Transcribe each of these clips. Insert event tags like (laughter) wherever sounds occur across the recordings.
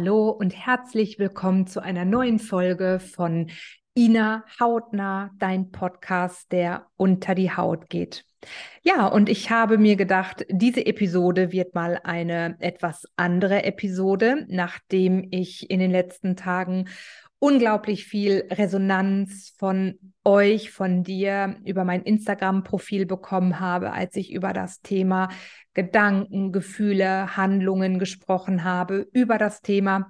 Hallo und herzlich willkommen zu einer neuen Folge von Ina Hautnah, dein Podcast, der unter die Haut geht. Ja, und ich habe mir gedacht, diese Episode wird mal eine etwas andere Episode, nachdem ich in den letzten Tagen unglaublich viel Resonanz von euch, von dir über mein Instagram-Profil bekommen habe, als ich über das Thema Gedanken, Gefühle, Handlungen gesprochen habe, über das Thema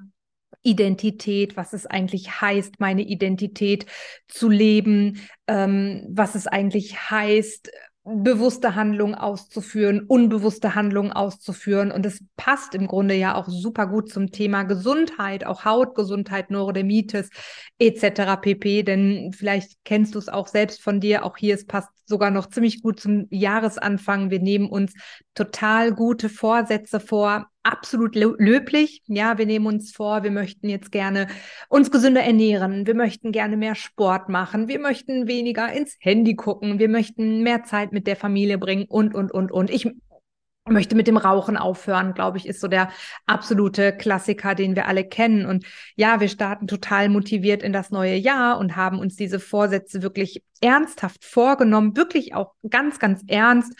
Identität, was es eigentlich heißt, meine Identität zu leben, ähm, was es eigentlich heißt, bewusste Handlungen auszuführen, unbewusste Handlungen auszuführen. Und es passt im Grunde ja auch super gut zum Thema Gesundheit, auch Hautgesundheit, Neurodermitis etc. pp. Denn vielleicht kennst du es auch selbst von dir. Auch hier, es passt sogar noch ziemlich gut zum Jahresanfang. Wir nehmen uns total gute Vorsätze vor, absolut löblich. Ja, wir nehmen uns vor, wir möchten jetzt gerne uns gesünder ernähren, wir möchten gerne mehr Sport machen, wir möchten weniger ins Handy gucken, wir möchten mehr Zeit mit der Familie bringen und, und, und, und. Ich möchte mit dem Rauchen aufhören, glaube ich, ist so der absolute Klassiker, den wir alle kennen. Und ja, wir starten total motiviert in das neue Jahr und haben uns diese Vorsätze wirklich ernsthaft vorgenommen, wirklich auch ganz, ganz ernst.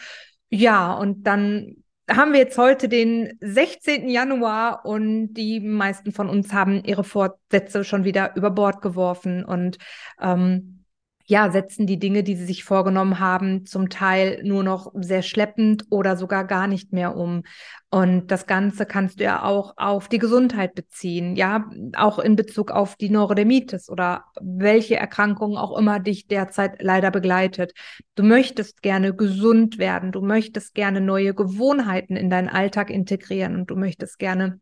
Ja, und dann haben wir jetzt heute den 16. Januar und die meisten von uns haben ihre Vorsätze schon wieder über Bord geworfen und ähm, ja, setzen die Dinge, die sie sich vorgenommen haben, zum Teil nur noch sehr schleppend oder sogar gar nicht mehr um. Und das Ganze kannst du ja auch auf die Gesundheit beziehen, ja, auch in Bezug auf die Neurodermitis oder welche Erkrankungen auch immer dich derzeit leider begleitet. Du möchtest gerne gesund werden, du möchtest gerne neue Gewohnheiten in deinen Alltag integrieren und du möchtest gerne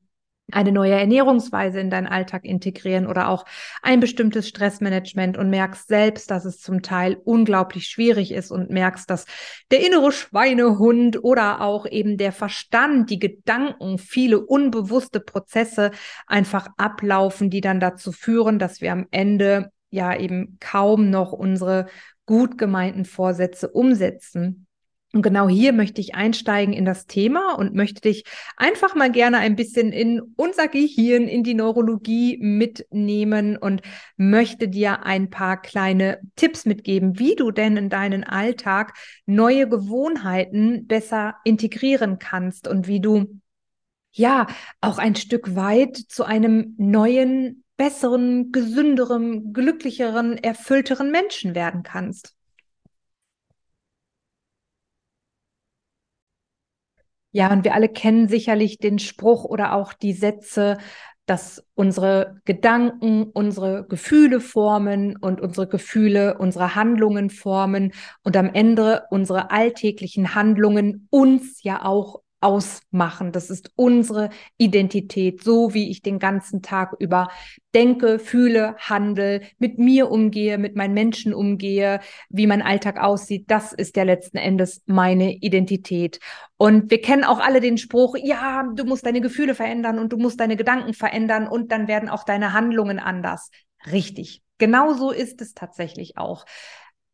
eine neue Ernährungsweise in deinen Alltag integrieren oder auch ein bestimmtes Stressmanagement und merkst selbst, dass es zum Teil unglaublich schwierig ist und merkst, dass der innere Schweinehund oder auch eben der Verstand, die Gedanken, viele unbewusste Prozesse einfach ablaufen, die dann dazu führen, dass wir am Ende ja eben kaum noch unsere gut gemeinten Vorsätze umsetzen. Und genau hier möchte ich einsteigen in das Thema und möchte dich einfach mal gerne ein bisschen in unser Gehirn, in die Neurologie mitnehmen und möchte dir ein paar kleine Tipps mitgeben, wie du denn in deinen Alltag neue Gewohnheiten besser integrieren kannst und wie du ja auch ein Stück weit zu einem neuen, besseren, gesünderen, glücklicheren, erfüllteren Menschen werden kannst. Ja, und wir alle kennen sicherlich den Spruch oder auch die Sätze, dass unsere Gedanken unsere Gefühle formen und unsere Gefühle unsere Handlungen formen und am Ende unsere alltäglichen Handlungen uns ja auch ausmachen. Das ist unsere Identität, so wie ich den ganzen Tag über denke, fühle, handle, mit mir umgehe, mit meinen Menschen umgehe, wie mein Alltag aussieht. Das ist ja letzten Endes meine Identität. Und wir kennen auch alle den Spruch, ja, du musst deine Gefühle verändern und du musst deine Gedanken verändern und dann werden auch deine Handlungen anders. Richtig. Genauso ist es tatsächlich auch.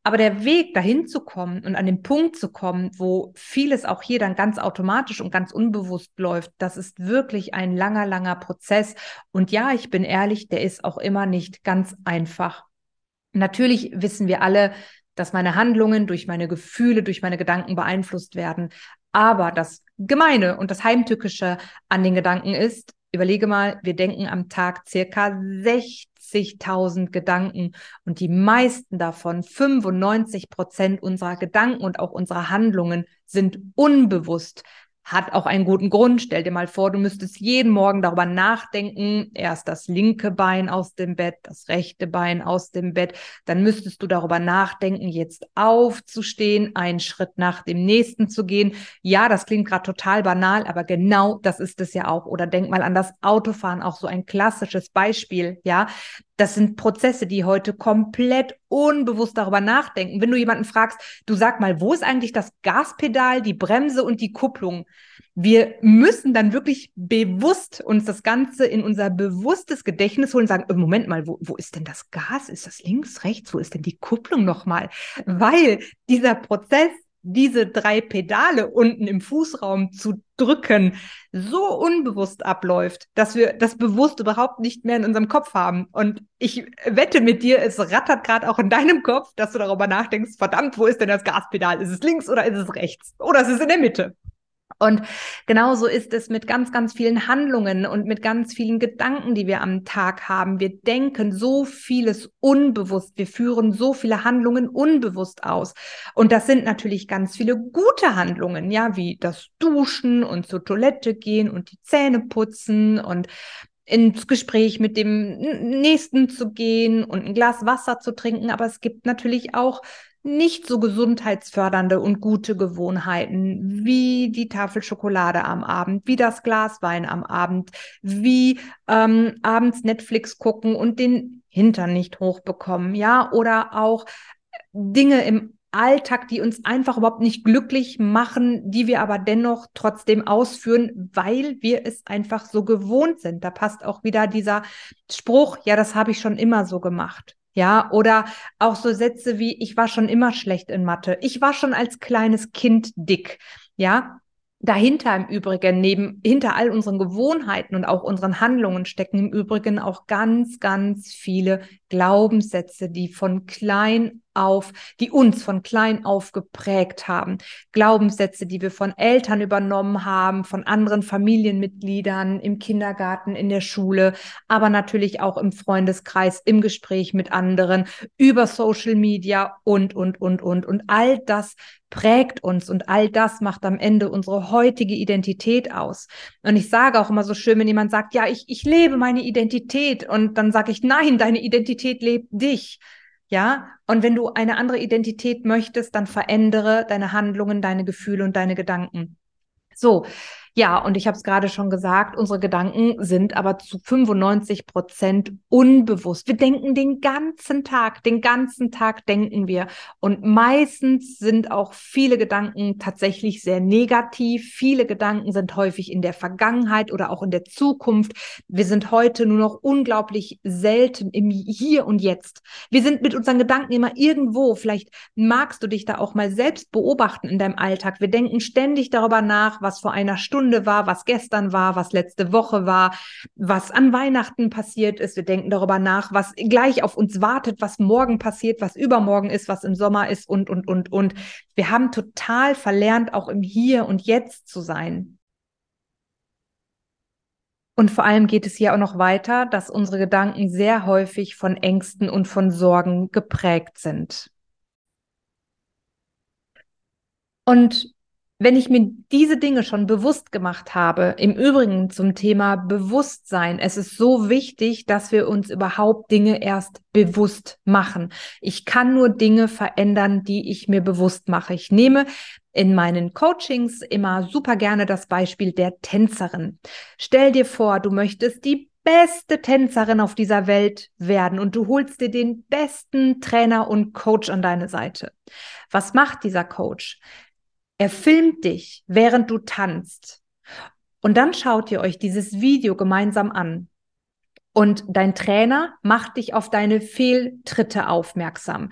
Aber der Weg dahin zu kommen und an den Punkt zu kommen, wo vieles auch hier dann ganz automatisch und ganz unbewusst läuft, das ist wirklich ein langer, langer Prozess. Und ja, ich bin ehrlich, der ist auch immer nicht ganz einfach. Natürlich wissen wir alle, dass meine Handlungen durch meine Gefühle, durch meine Gedanken beeinflusst werden. Aber das Gemeine und das Heimtückische an den Gedanken ist, überlege mal, wir denken am Tag circa 60 80.000 Gedanken und die meisten davon, 95 Prozent unserer Gedanken und auch unserer Handlungen sind unbewusst hat auch einen guten Grund. Stell dir mal vor, du müsstest jeden Morgen darüber nachdenken, erst das linke Bein aus dem Bett, das rechte Bein aus dem Bett, dann müsstest du darüber nachdenken, jetzt aufzustehen, einen Schritt nach dem nächsten zu gehen. Ja, das klingt gerade total banal, aber genau das ist es ja auch. Oder denk mal an das Autofahren, auch so ein klassisches Beispiel, ja. Das sind Prozesse, die heute komplett unbewusst darüber nachdenken. Wenn du jemanden fragst, du sag mal, wo ist eigentlich das Gaspedal, die Bremse und die Kupplung? Wir müssen dann wirklich bewusst uns das Ganze in unser bewusstes Gedächtnis holen und sagen, äh, Moment mal, wo, wo ist denn das Gas? Ist das links, rechts? Wo ist denn die Kupplung nochmal? Weil dieser Prozess diese drei Pedale unten im Fußraum zu drücken, so unbewusst abläuft, dass wir das bewusst überhaupt nicht mehr in unserem Kopf haben. Und ich wette mit dir, es rattert gerade auch in deinem Kopf, dass du darüber nachdenkst, verdammt, wo ist denn das Gaspedal? Ist es links oder ist es rechts? Oder ist es in der Mitte? Und genauso ist es mit ganz, ganz vielen Handlungen und mit ganz vielen Gedanken, die wir am Tag haben. Wir denken so vieles unbewusst. Wir führen so viele Handlungen unbewusst aus. Und das sind natürlich ganz viele gute Handlungen, ja, wie das Duschen und zur Toilette gehen und die Zähne putzen und ins Gespräch mit dem Nächsten zu gehen und ein Glas Wasser zu trinken. Aber es gibt natürlich auch nicht so gesundheitsfördernde und gute Gewohnheiten wie die Tafel Schokolade am Abend, wie das Glas Wein am Abend, wie ähm, abends Netflix gucken und den Hintern nicht hochbekommen, ja, oder auch Dinge im Alltag, die uns einfach überhaupt nicht glücklich machen, die wir aber dennoch trotzdem ausführen, weil wir es einfach so gewohnt sind. Da passt auch wieder dieser Spruch, ja, das habe ich schon immer so gemacht. Ja, oder auch so Sätze wie, ich war schon immer schlecht in Mathe. Ich war schon als kleines Kind dick. Ja, dahinter im Übrigen, neben, hinter all unseren Gewohnheiten und auch unseren Handlungen stecken im Übrigen auch ganz, ganz viele Glaubenssätze, die von klein auf, die uns von klein auf geprägt haben. Glaubenssätze, die wir von Eltern übernommen haben, von anderen Familienmitgliedern im Kindergarten, in der Schule, aber natürlich auch im Freundeskreis, im Gespräch mit anderen, über Social Media und, und, und, und. Und all das prägt uns und all das macht am Ende unsere heutige Identität aus. Und ich sage auch immer so schön, wenn jemand sagt, ja, ich, ich lebe meine Identität und dann sage ich, nein, deine Identität lebt dich. Ja, und wenn du eine andere Identität möchtest, dann verändere deine Handlungen, deine Gefühle und deine Gedanken. So, ja, und ich habe es gerade schon gesagt, unsere Gedanken sind aber zu 95 Prozent unbewusst. Wir denken den ganzen Tag, den ganzen Tag denken wir. Und meistens sind auch viele Gedanken tatsächlich sehr negativ. Viele Gedanken sind häufig in der Vergangenheit oder auch in der Zukunft. Wir sind heute nur noch unglaublich selten im Hier und Jetzt. Wir sind mit unseren Gedanken immer irgendwo. Vielleicht magst du dich da auch mal selbst beobachten in deinem Alltag. Wir denken ständig darüber nach, was vor einer Stunde Stunde war, was gestern war, was letzte Woche war, was an Weihnachten passiert ist. Wir denken darüber nach, was gleich auf uns wartet, was morgen passiert, was übermorgen ist, was im Sommer ist und, und, und, und. Wir haben total verlernt, auch im Hier und Jetzt zu sein. Und vor allem geht es hier auch noch weiter, dass unsere Gedanken sehr häufig von Ängsten und von Sorgen geprägt sind. Und wenn ich mir diese Dinge schon bewusst gemacht habe, im Übrigen zum Thema Bewusstsein, es ist so wichtig, dass wir uns überhaupt Dinge erst bewusst machen. Ich kann nur Dinge verändern, die ich mir bewusst mache. Ich nehme in meinen Coachings immer super gerne das Beispiel der Tänzerin. Stell dir vor, du möchtest die beste Tänzerin auf dieser Welt werden und du holst dir den besten Trainer und Coach an deine Seite. Was macht dieser Coach? Er filmt dich, während du tanzt. Und dann schaut ihr euch dieses Video gemeinsam an. Und dein Trainer macht dich auf deine Fehltritte aufmerksam.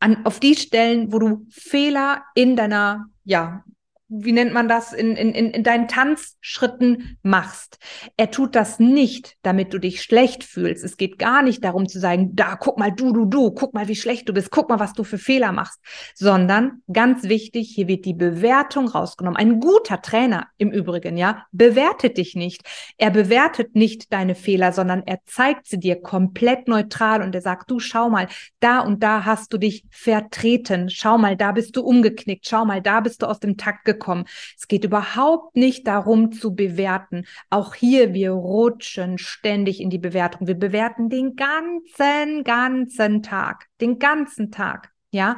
An, auf die Stellen, wo du Fehler in deiner, ja, wie nennt man das, in, in, in deinen Tanzschritten machst. Er tut das nicht, damit du dich schlecht fühlst. Es geht gar nicht darum zu sagen, da, guck mal, du, du, du, guck mal, wie schlecht du bist, guck mal, was du für Fehler machst, sondern ganz wichtig, hier wird die Bewertung rausgenommen. Ein guter Trainer im Übrigen, ja, bewertet dich nicht. Er bewertet nicht deine Fehler, sondern er zeigt sie dir komplett neutral und er sagt, du, schau mal, da und da hast du dich vertreten. Schau mal, da bist du umgeknickt. Schau mal, da bist du aus dem Takt gekommen bekommen. Es geht überhaupt nicht darum zu bewerten. Auch hier, wir rutschen ständig in die Bewertung. Wir bewerten den ganzen, ganzen Tag, den ganzen Tag. Ja.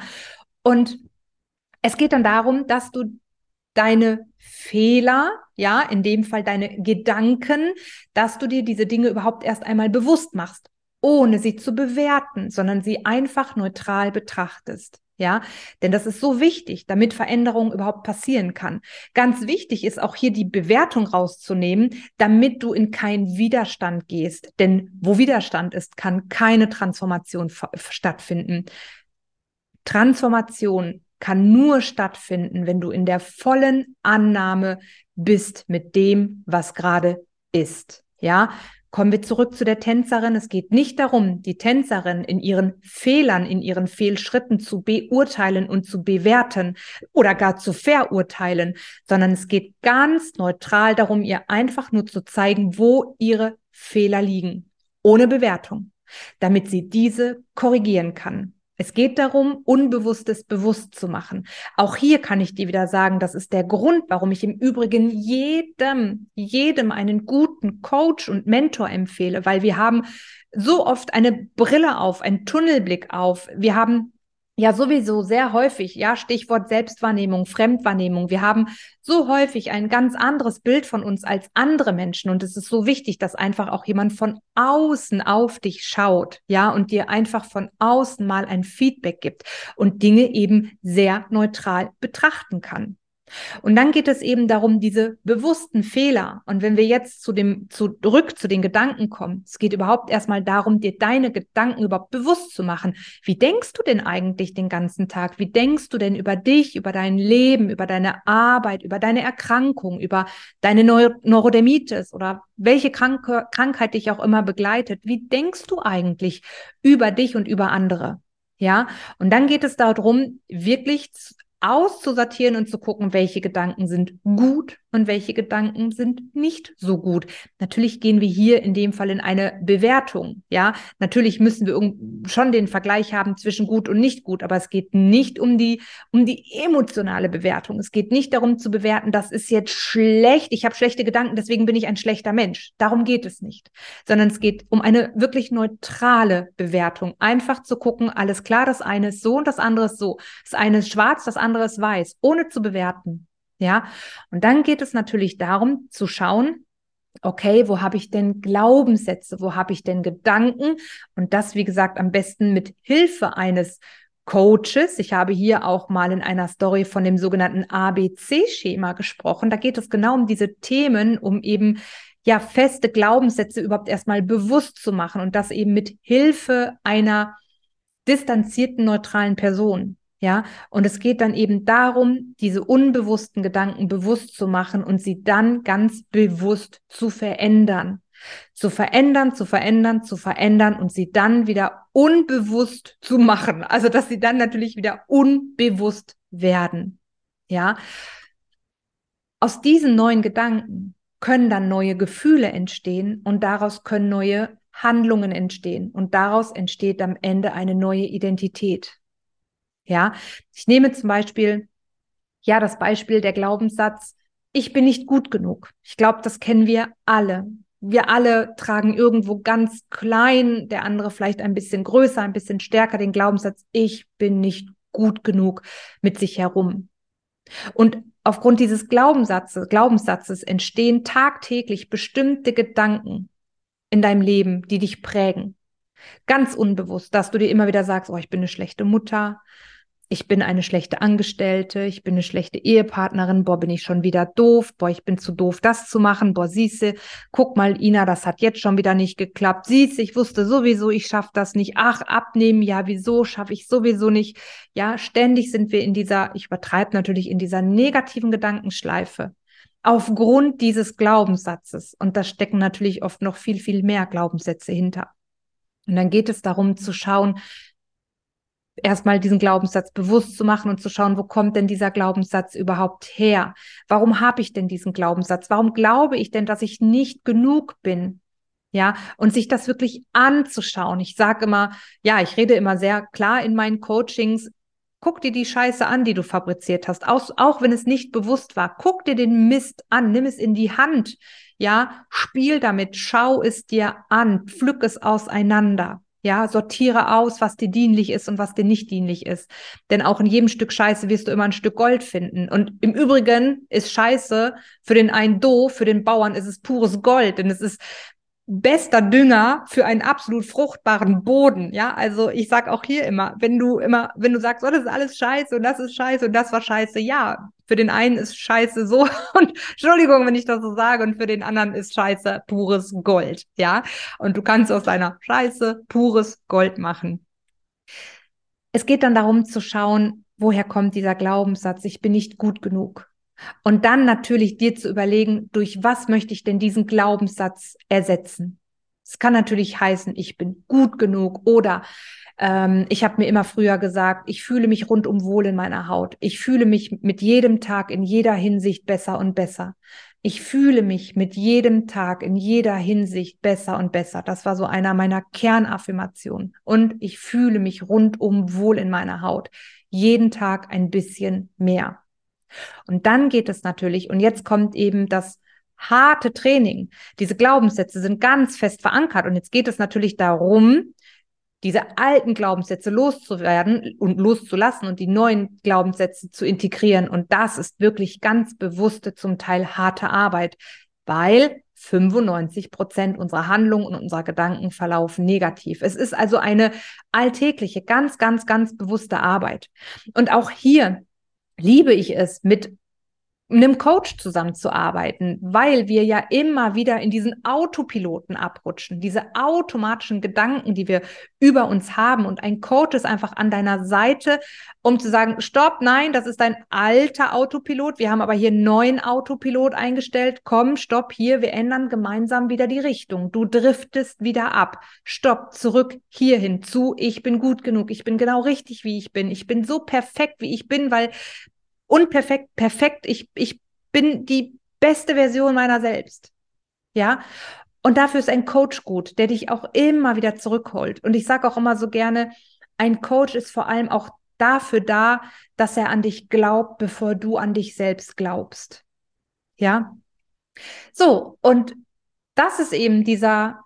Und es geht dann darum, dass du deine Fehler, ja, in dem Fall deine Gedanken, dass du dir diese Dinge überhaupt erst einmal bewusst machst, ohne sie zu bewerten, sondern sie einfach neutral betrachtest. Ja, denn das ist so wichtig, damit Veränderung überhaupt passieren kann. Ganz wichtig ist auch hier die Bewertung rauszunehmen, damit du in keinen Widerstand gehst. Denn wo Widerstand ist, kann keine Transformation stattfinden. Transformation kann nur stattfinden, wenn du in der vollen Annahme bist mit dem, was gerade ist. Ja, Kommen wir zurück zu der Tänzerin. Es geht nicht darum, die Tänzerin in ihren Fehlern, in ihren Fehlschritten zu beurteilen und zu bewerten oder gar zu verurteilen, sondern es geht ganz neutral darum, ihr einfach nur zu zeigen, wo ihre Fehler liegen, ohne Bewertung, damit sie diese korrigieren kann. Es geht darum, Unbewusstes bewusst zu machen. Auch hier kann ich dir wieder sagen, das ist der Grund, warum ich im Übrigen jedem, jedem einen guten Coach und Mentor empfehle, weil wir haben so oft eine Brille auf, einen Tunnelblick auf. Wir haben ja, sowieso sehr häufig, ja, Stichwort Selbstwahrnehmung, Fremdwahrnehmung. Wir haben so häufig ein ganz anderes Bild von uns als andere Menschen und es ist so wichtig, dass einfach auch jemand von außen auf dich schaut, ja, und dir einfach von außen mal ein Feedback gibt und Dinge eben sehr neutral betrachten kann. Und dann geht es eben darum, diese bewussten Fehler. Und wenn wir jetzt zu dem, zurück zu den Gedanken kommen, es geht überhaupt erstmal darum, dir deine Gedanken überhaupt bewusst zu machen. Wie denkst du denn eigentlich den ganzen Tag? Wie denkst du denn über dich, über dein Leben, über deine Arbeit, über deine Erkrankung, über deine Neu Neurodermitis oder welche Krank Krankheit dich auch immer begleitet? Wie denkst du eigentlich über dich und über andere? Ja, und dann geht es darum, wirklich auszusortieren und zu gucken, welche Gedanken sind gut und welche Gedanken sind nicht so gut. Natürlich gehen wir hier in dem Fall in eine Bewertung. Ja, natürlich müssen wir schon den Vergleich haben zwischen gut und nicht gut, aber es geht nicht um die, um die emotionale Bewertung. Es geht nicht darum zu bewerten, das ist jetzt schlecht, ich habe schlechte Gedanken, deswegen bin ich ein schlechter Mensch. Darum geht es nicht, sondern es geht um eine wirklich neutrale Bewertung. Einfach zu gucken, alles klar, das eine ist so und das andere ist so. Das eine ist schwarz, das andere anderes weiß, ohne zu bewerten. Ja, und dann geht es natürlich darum zu schauen, okay, wo habe ich denn Glaubenssätze, wo habe ich denn Gedanken? Und das, wie gesagt, am besten mit Hilfe eines Coaches. Ich habe hier auch mal in einer Story von dem sogenannten ABC-Schema gesprochen. Da geht es genau um diese Themen, um eben ja feste Glaubenssätze überhaupt erstmal bewusst zu machen und das eben mit Hilfe einer distanzierten, neutralen Person. Ja, und es geht dann eben darum, diese unbewussten Gedanken bewusst zu machen und sie dann ganz bewusst zu verändern. Zu verändern, zu verändern, zu verändern und sie dann wieder unbewusst zu machen. Also, dass sie dann natürlich wieder unbewusst werden. Ja. Aus diesen neuen Gedanken können dann neue Gefühle entstehen und daraus können neue Handlungen entstehen und daraus entsteht am Ende eine neue Identität. Ja, ich nehme zum Beispiel, ja, das Beispiel der Glaubenssatz, ich bin nicht gut genug. Ich glaube, das kennen wir alle. Wir alle tragen irgendwo ganz klein, der andere vielleicht ein bisschen größer, ein bisschen stärker den Glaubenssatz, ich bin nicht gut genug mit sich herum. Und aufgrund dieses Glaubenssatzes, Glaubenssatzes entstehen tagtäglich bestimmte Gedanken in deinem Leben, die dich prägen. Ganz unbewusst, dass du dir immer wieder sagst, oh, ich bin eine schlechte Mutter, ich bin eine schlechte Angestellte, ich bin eine schlechte Ehepartnerin, boah, bin ich schon wieder doof, boah, ich bin zu doof, das zu machen, boah, siehste, guck mal, Ina, das hat jetzt schon wieder nicht geklappt, siehste, ich wusste sowieso, ich schaff das nicht, ach, abnehmen, ja, wieso, schaffe ich sowieso nicht, ja, ständig sind wir in dieser, ich übertreibe natürlich, in dieser negativen Gedankenschleife aufgrund dieses Glaubenssatzes. Und da stecken natürlich oft noch viel, viel mehr Glaubenssätze hinter. Und dann geht es darum zu schauen, erstmal diesen Glaubenssatz bewusst zu machen und zu schauen, wo kommt denn dieser Glaubenssatz überhaupt her? Warum habe ich denn diesen Glaubenssatz? Warum glaube ich denn, dass ich nicht genug bin? Ja, und sich das wirklich anzuschauen. Ich sage immer, ja, ich rede immer sehr klar in meinen Coachings, guck dir die Scheiße an, die du fabriziert hast, auch, auch wenn es nicht bewusst war. Guck dir den Mist an, nimm es in die Hand. Ja, spiel damit, schau es dir an, pflück es auseinander. Ja, sortiere aus, was dir dienlich ist und was dir nicht dienlich ist. Denn auch in jedem Stück Scheiße wirst du immer ein Stück Gold finden. Und im Übrigen ist Scheiße für den einen doof, für den Bauern ist es pures Gold. Denn es ist bester Dünger für einen absolut fruchtbaren Boden. Ja, also ich sag auch hier immer, wenn du immer, wenn du sagst, oh, das ist alles scheiße und das ist scheiße und das war scheiße, ja, für den einen ist scheiße so (laughs) und Entschuldigung, wenn ich das so sage, und für den anderen ist scheiße pures Gold. Ja, und du kannst aus deiner Scheiße pures Gold machen. Es geht dann darum zu schauen, woher kommt dieser Glaubenssatz, ich bin nicht gut genug? Und dann natürlich dir zu überlegen, durch was möchte ich denn diesen Glaubenssatz ersetzen? Es kann natürlich heißen, ich bin gut genug oder ähm, ich habe mir immer früher gesagt, ich fühle mich rundum wohl in meiner Haut. Ich fühle mich mit jedem Tag in jeder Hinsicht besser und besser. Ich fühle mich mit jedem Tag in jeder Hinsicht besser und besser. Das war so einer meiner Kernaffirmationen. Und ich fühle mich rundum wohl in meiner Haut. Jeden Tag ein bisschen mehr. Und dann geht es natürlich, und jetzt kommt eben das harte Training. Diese Glaubenssätze sind ganz fest verankert. Und jetzt geht es natürlich darum, diese alten Glaubenssätze loszuwerden und loszulassen und die neuen Glaubenssätze zu integrieren. Und das ist wirklich ganz bewusste, zum Teil harte Arbeit, weil 95 Prozent unserer Handlungen und unserer Gedanken verlaufen negativ. Es ist also eine alltägliche, ganz, ganz, ganz bewusste Arbeit. Und auch hier liebe ich es, mit einem Coach zusammenzuarbeiten, weil wir ja immer wieder in diesen Autopiloten abrutschen, diese automatischen Gedanken, die wir über uns haben. Und ein Coach ist einfach an deiner Seite, um zu sagen, stopp, nein, das ist ein alter Autopilot. Wir haben aber hier einen neuen Autopilot eingestellt. Komm, stopp, hier, wir ändern gemeinsam wieder die Richtung. Du driftest wieder ab. Stopp, zurück hierhin zu. Ich bin gut genug. Ich bin genau richtig, wie ich bin. Ich bin so perfekt, wie ich bin, weil unperfekt, perfekt. Ich, ich bin die beste Version meiner selbst. Ja. Und dafür ist ein Coach gut, der dich auch immer wieder zurückholt. Und ich sage auch immer so gerne, ein Coach ist vor allem auch dafür da, dass er an dich glaubt, bevor du an dich selbst glaubst. Ja. So. Und das ist eben dieser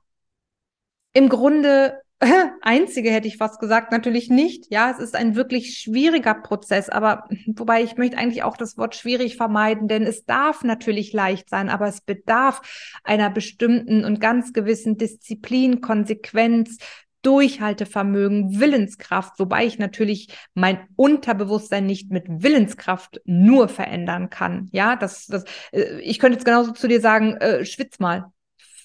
im Grunde (laughs) einzige hätte ich fast gesagt, natürlich nicht. Ja, es ist ein wirklich schwieriger Prozess, aber (laughs) wobei ich möchte eigentlich auch das Wort schwierig vermeiden, denn es darf natürlich leicht sein, aber es bedarf einer bestimmten und ganz gewissen Disziplin, Konsequenz, Durchhaltevermögen, Willenskraft, wobei ich natürlich mein Unterbewusstsein nicht mit Willenskraft nur verändern kann. Ja, das, das, äh, ich könnte jetzt genauso zu dir sagen, äh, schwitz mal.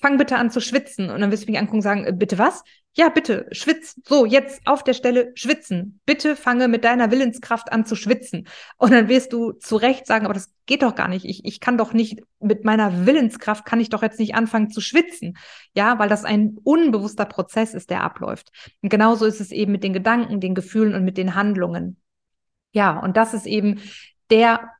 Fang bitte an zu schwitzen. Und dann wirst du mich angucken und sagen, äh, bitte was? Ja, bitte, schwitz. So, jetzt auf der Stelle schwitzen. Bitte fange mit deiner Willenskraft an zu schwitzen. Und dann wirst du zu Recht sagen, aber das geht doch gar nicht. Ich, ich kann doch nicht, mit meiner Willenskraft kann ich doch jetzt nicht anfangen zu schwitzen. Ja, weil das ein unbewusster Prozess ist, der abläuft. Und genauso ist es eben mit den Gedanken, den Gefühlen und mit den Handlungen. Ja, und das ist eben der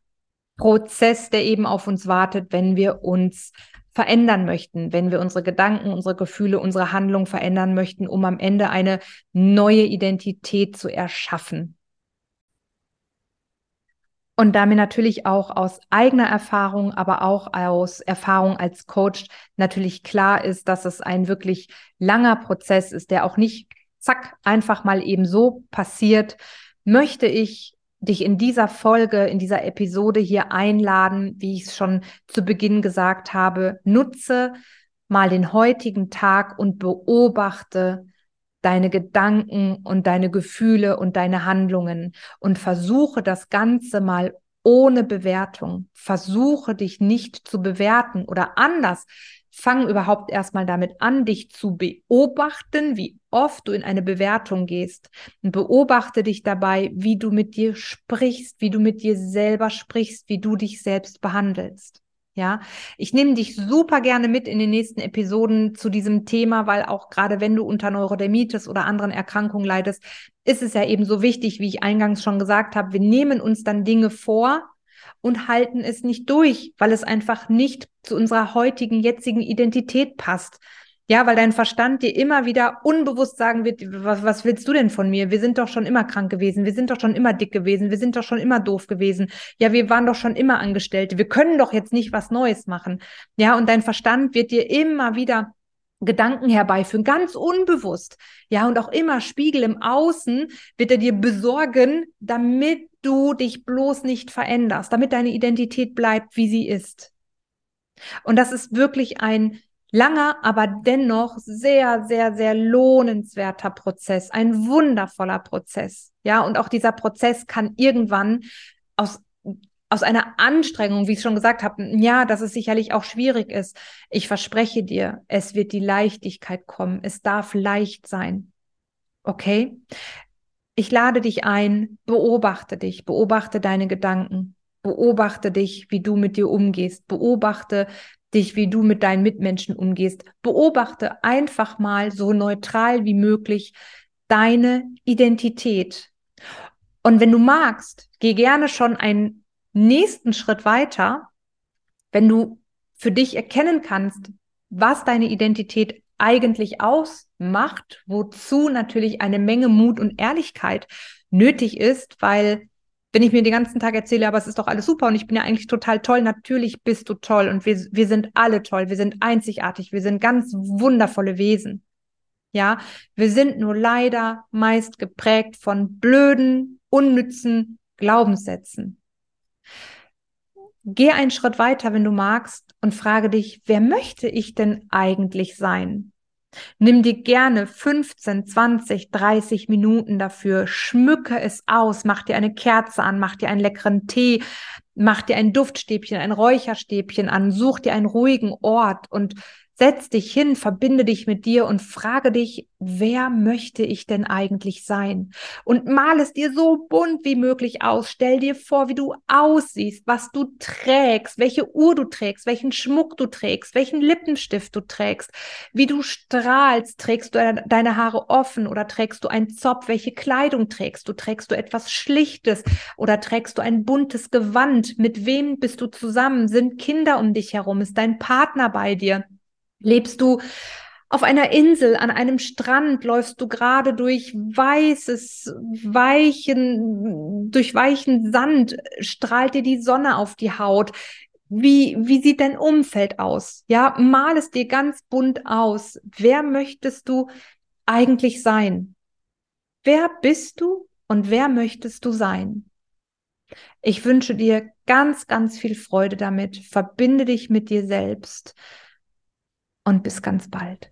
Prozess, der eben auf uns wartet, wenn wir uns verändern möchten, wenn wir unsere Gedanken, unsere Gefühle, unsere Handlung verändern möchten, um am Ende eine neue Identität zu erschaffen. Und da mir natürlich auch aus eigener Erfahrung, aber auch aus Erfahrung als Coach natürlich klar ist, dass es ein wirklich langer Prozess ist, der auch nicht zack einfach mal eben so passiert, möchte ich dich in dieser Folge, in dieser Episode hier einladen, wie ich es schon zu Beginn gesagt habe, nutze mal den heutigen Tag und beobachte deine Gedanken und deine Gefühle und deine Handlungen und versuche das Ganze mal ohne Bewertung. Versuche dich nicht zu bewerten oder anders fang überhaupt erstmal damit an, dich zu beobachten, wie oft du in eine Bewertung gehst und beobachte dich dabei, wie du mit dir sprichst, wie du mit dir selber sprichst, wie du dich selbst behandelst. Ja, ich nehme dich super gerne mit in den nächsten Episoden zu diesem Thema, weil auch gerade wenn du unter Neurodermitis oder anderen Erkrankungen leidest, ist es ja eben so wichtig, wie ich eingangs schon gesagt habe, wir nehmen uns dann Dinge vor, und halten es nicht durch, weil es einfach nicht zu unserer heutigen, jetzigen Identität passt. Ja, weil dein Verstand dir immer wieder unbewusst sagen wird, was, was willst du denn von mir? Wir sind doch schon immer krank gewesen, wir sind doch schon immer dick gewesen, wir sind doch schon immer doof gewesen. Ja, wir waren doch schon immer Angestellte, wir können doch jetzt nicht was Neues machen. Ja, und dein Verstand wird dir immer wieder Gedanken herbeiführen, ganz unbewusst. Ja, und auch immer Spiegel im Außen wird er dir besorgen, damit du dich bloß nicht veränderst, damit deine Identität bleibt, wie sie ist. Und das ist wirklich ein langer, aber dennoch sehr, sehr, sehr lohnenswerter Prozess, ein wundervoller Prozess. Ja, und auch dieser Prozess kann irgendwann aus aus einer Anstrengung, wie ich schon gesagt habe, ja, dass es sicherlich auch schwierig ist. Ich verspreche dir, es wird die Leichtigkeit kommen. Es darf leicht sein. Okay? ich lade dich ein, beobachte dich, beobachte deine Gedanken, beobachte dich, wie du mit dir umgehst, beobachte dich, wie du mit deinen Mitmenschen umgehst, beobachte einfach mal so neutral wie möglich deine Identität. Und wenn du magst, geh gerne schon einen nächsten Schritt weiter, wenn du für dich erkennen kannst, was deine Identität eigentlich ausmacht, wozu natürlich eine Menge Mut und Ehrlichkeit nötig ist, weil wenn ich mir den ganzen Tag erzähle, aber es ist doch alles super und ich bin ja eigentlich total toll, natürlich bist du toll und wir, wir sind alle toll, wir sind einzigartig, wir sind ganz wundervolle Wesen. Ja, wir sind nur leider meist geprägt von blöden, unnützen Glaubenssätzen. Geh einen Schritt weiter, wenn du magst, und frage dich, wer möchte ich denn eigentlich sein? Nimm dir gerne 15, 20, 30 Minuten dafür, schmücke es aus, mach dir eine Kerze an, mach dir einen leckeren Tee, mach dir ein Duftstäbchen, ein Räucherstäbchen an, such dir einen ruhigen Ort und Setz dich hin, verbinde dich mit dir und frage dich, wer möchte ich denn eigentlich sein? Und mal es dir so bunt wie möglich aus. Stell dir vor, wie du aussiehst, was du trägst, welche Uhr du trägst, welchen Schmuck du trägst, welchen Lippenstift du trägst, wie du strahlst. Trägst du deine Haare offen oder trägst du einen Zopf? Welche Kleidung trägst du? Trägst du etwas Schlichtes oder trägst du ein buntes Gewand? Mit wem bist du zusammen? Sind Kinder um dich herum? Ist dein Partner bei dir? Lebst du auf einer Insel, an einem Strand, läufst du gerade durch weißes, weichen, durch weichen Sand, strahlt dir die Sonne auf die Haut. Wie, wie sieht dein Umfeld aus? Ja, mal es dir ganz bunt aus. Wer möchtest du eigentlich sein? Wer bist du und wer möchtest du sein? Ich wünsche dir ganz, ganz viel Freude damit. Verbinde dich mit dir selbst und bis ganz bald.